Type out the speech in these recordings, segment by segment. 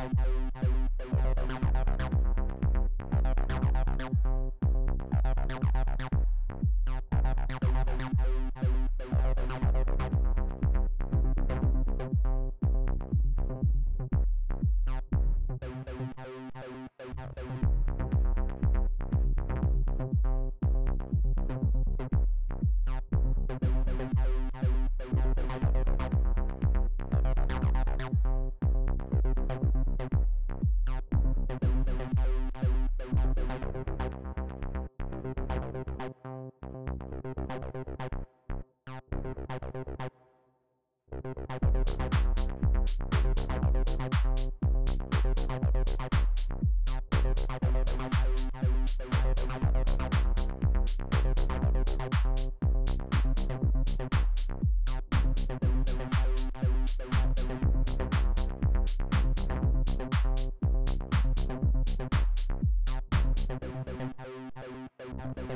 Thank you. Thank you.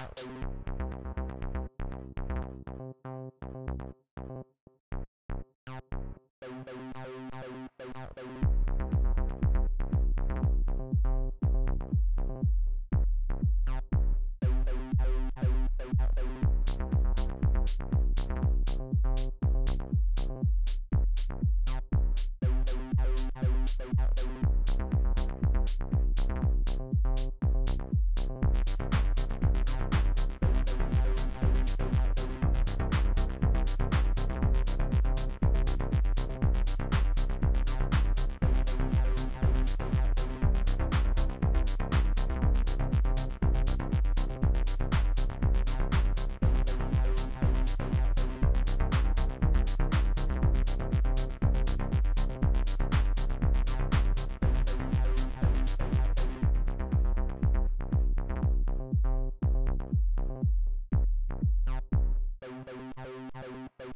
out.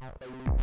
Hello.